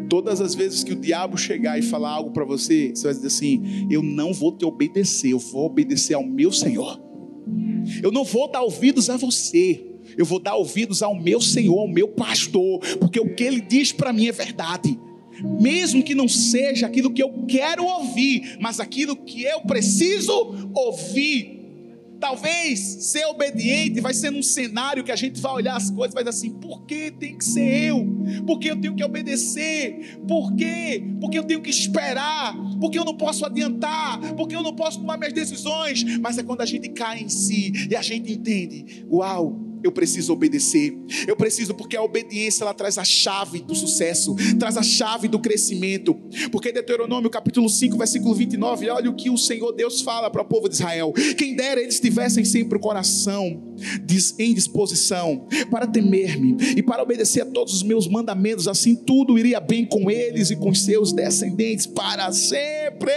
todas as vezes que o diabo chegar e falar algo para você, você vai dizer assim: Eu não vou te obedecer, eu vou obedecer ao meu Senhor. Eu não vou dar ouvidos a você, eu vou dar ouvidos ao meu Senhor, ao meu pastor, porque o que ele diz para mim é verdade. Mesmo que não seja aquilo que eu quero ouvir, mas aquilo que eu preciso ouvir. Talvez ser obediente vai ser num cenário que a gente vai olhar as coisas e vai dizer assim: por que tem que ser eu? Por que eu tenho que obedecer? Por quê? Porque eu tenho que esperar? Porque eu não posso adiantar? Porque eu não posso tomar minhas decisões? Mas é quando a gente cai em si e a gente entende: uau, eu preciso obedecer. Eu preciso porque a obediência ela traz a chave do sucesso, traz a chave do crescimento. Porque Deuteronômio capítulo 5, versículo 29, olha o que o Senhor Deus fala para o povo de Israel. Quem dera eles tivessem sempre o coração em disposição para temer-me e para obedecer a todos os meus mandamentos, assim tudo iria bem com eles e com seus descendentes para sempre.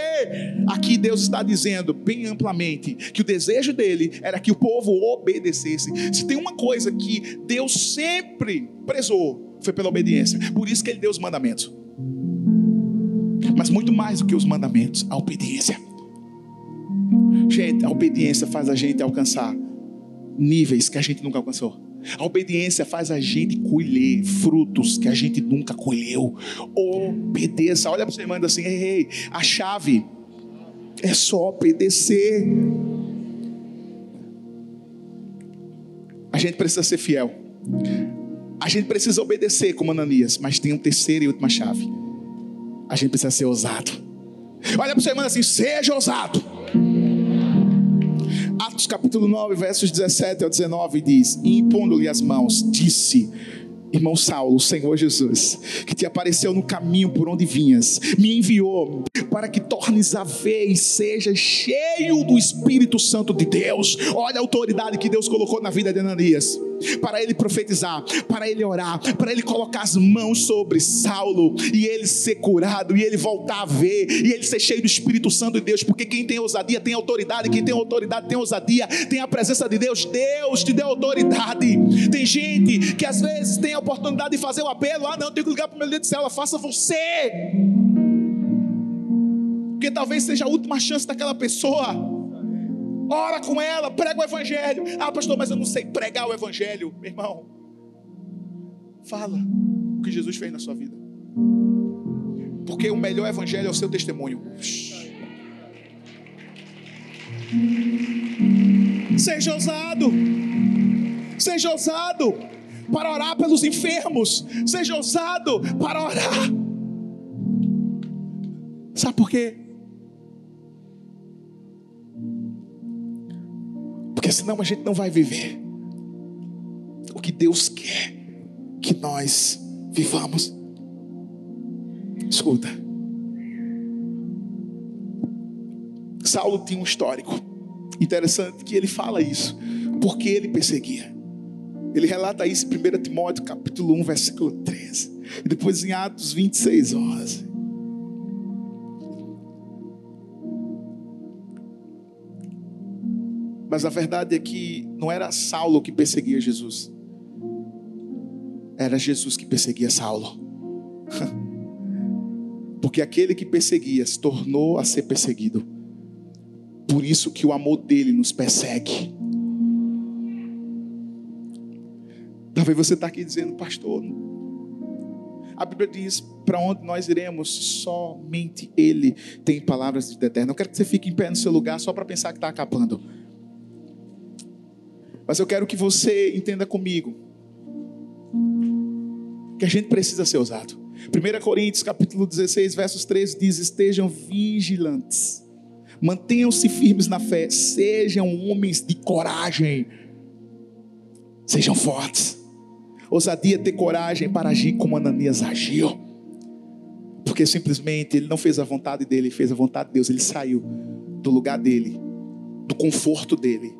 Aqui Deus está dizendo bem amplamente que o desejo dele era que o povo obedecesse. Se tem uma coisa que Deus sempre prezou, foi pela obediência. Por isso que ele deu os mandamentos. Mas muito mais do que os mandamentos, a obediência. Gente, a obediência faz a gente alcançar níveis que a gente nunca alcançou. A obediência faz a gente colher frutos que a gente nunca colheu. Obedeça. Olha para você e manda assim: ei, ei, a chave é só obedecer. A gente precisa ser fiel. A gente precisa obedecer como Ananias, mas tem um terceiro e última chave. A gente precisa ser ousado. Olha para você e manda assim: seja ousado. Atos capítulo 9, versos 17 ao 19 diz: Impondo-lhe as mãos, disse: Irmão Saulo, o Senhor Jesus, que te apareceu no caminho por onde vinhas, me enviou para que tornes a ver e seja cheio do Espírito Santo de Deus. Olha a autoridade que Deus colocou na vida de Ananias. Para ele profetizar, para ele orar, para ele colocar as mãos sobre Saulo e ele ser curado, e ele voltar a ver, e ele ser cheio do Espírito Santo de Deus, porque quem tem ousadia tem autoridade, quem tem autoridade tem ousadia, tem a presença de Deus. Deus te deu autoridade. Tem gente que às vezes tem a oportunidade de fazer o apelo: ah, não, tenho que ligar para o meu líder de célula, faça você. Porque talvez seja a última chance daquela pessoa. Ora com ela, prega o evangelho. Ah, pastor, mas eu não sei pregar o evangelho. Meu irmão, fala o que Jesus fez na sua vida. Porque o melhor evangelho é o seu testemunho. Seja ousado. Seja ousado para orar pelos enfermos. Seja ousado para orar. Sabe por quê? Senão a gente não vai viver o que Deus quer que nós vivamos. Escuta. Saulo tinha um histórico. Interessante que ele fala isso. Porque ele perseguia. Ele relata isso em 1 Timóteo capítulo 1, versículo 13. E depois em Atos 26, 11. Mas a verdade é que não era Saulo que perseguia Jesus. Era Jesus que perseguia Saulo. (laughs) Porque aquele que perseguia se tornou a ser perseguido. Por isso que o amor dele nos persegue. Talvez você está aqui dizendo, pastor, a Bíblia diz: para onde nós iremos, somente Ele tem palavras de vida eterna. Eu quero que você fique em pé no seu lugar só para pensar que está acabando. Mas eu quero que você entenda comigo que a gente precisa ser ousado. 1 Coríntios capítulo 16, versos 13 diz: Estejam vigilantes, mantenham-se firmes na fé, sejam homens de coragem, sejam fortes. Ousadia ter coragem para agir como Ananias agiu. Porque simplesmente ele não fez a vontade dele, ele fez a vontade de Deus. Ele saiu do lugar dele, do conforto dele,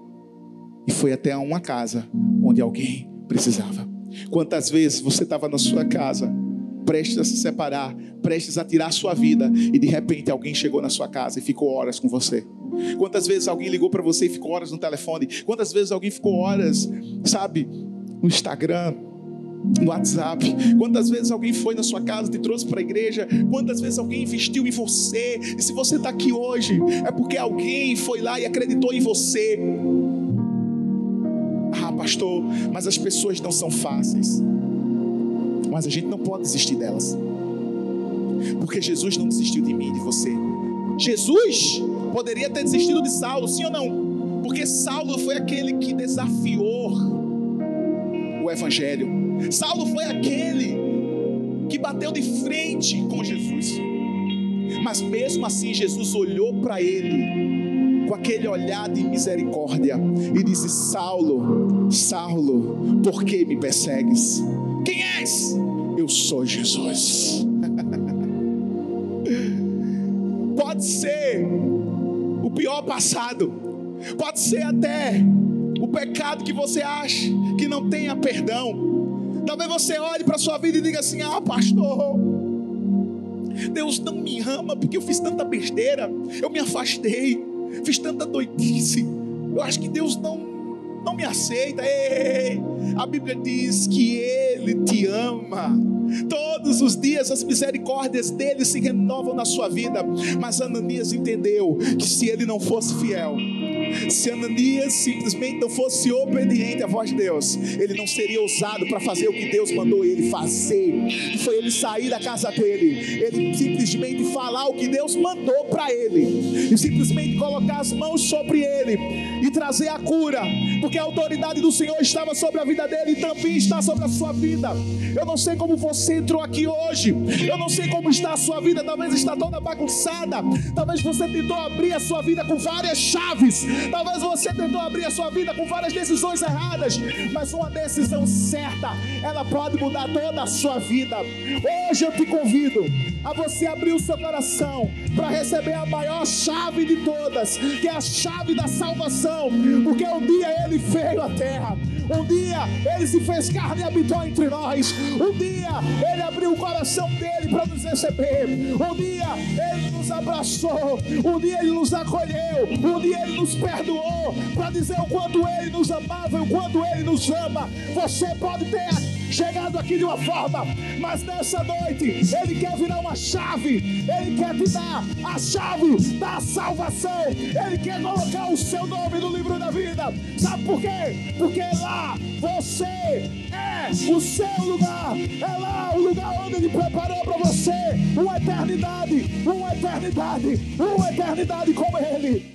e foi até uma casa onde alguém precisava. Quantas vezes você estava na sua casa, prestes a se separar, prestes a tirar a sua vida, e de repente alguém chegou na sua casa e ficou horas com você? Quantas vezes alguém ligou para você e ficou horas no telefone? Quantas vezes alguém ficou horas, sabe, no Instagram, no WhatsApp? Quantas vezes alguém foi na sua casa, te trouxe para a igreja? Quantas vezes alguém investiu em você? E se você está aqui hoje, é porque alguém foi lá e acreditou em você. Pastor, mas as pessoas não são fáceis. Mas a gente não pode desistir delas. Porque Jesus não desistiu de mim de você. Jesus poderia ter desistido de Saulo, sim ou não? Porque Saulo foi aquele que desafiou o evangelho. Saulo foi aquele que bateu de frente com Jesus. Mas mesmo assim, Jesus olhou para ele com aquele olhar de misericórdia e disse: Saulo, Saulo, por que me persegues? Quem és? Eu sou Jesus. (laughs) Pode ser o pior passado, pode ser até o pecado que você acha que não tenha perdão. Talvez você olhe para a sua vida e diga assim: Ah, pastor, Deus não me ama porque eu fiz tanta besteira, eu me afastei, fiz tanta doidice. Eu acho que Deus não, não me aceita. Ei, a Bíblia diz que Ele te ama. Todos os dias as misericórdias dele se renovam na sua vida. Mas Ananias entendeu que se ele não fosse fiel, se Ananias simplesmente não fosse obediente à voz de Deus, ele não seria ousado para fazer o que Deus mandou ele fazer. Foi ele sair da casa dele, ele simplesmente falar o que Deus mandou para ele, e simplesmente colocar as mãos sobre ele e trazer a cura, porque a autoridade do Senhor estava sobre a vida dele e também está sobre a sua vida. Eu não sei como você entrou aqui hoje, eu não sei como está a sua vida, talvez está toda bagunçada, talvez você tentou abrir a sua vida com várias chaves, Talvez você tentou abrir a sua vida com várias decisões erradas, mas uma decisão certa, ela pode mudar toda a sua vida. Hoje eu te convido a você abrir o seu coração para receber a maior chave de todas, que é a chave da salvação, porque um dia ele veio à terra. Um dia ele se fez carne e habitou entre nós. Um dia ele abriu o coração dele para nos receber. Um dia ele nos abraçou. Um dia ele nos acolheu. Um dia ele nos perdoou para dizer o quanto ele nos amava e o quanto ele nos ama. Você pode ter chegado aqui de uma forma, mas nessa noite Ele quer virar uma chave, Ele quer te dar a chave da salvação, Ele quer colocar o seu nome no livro da vida. Sabe por quê? Porque você é o seu lugar, é lá o lugar onde Ele preparou para você uma eternidade, uma eternidade, uma eternidade com Ele.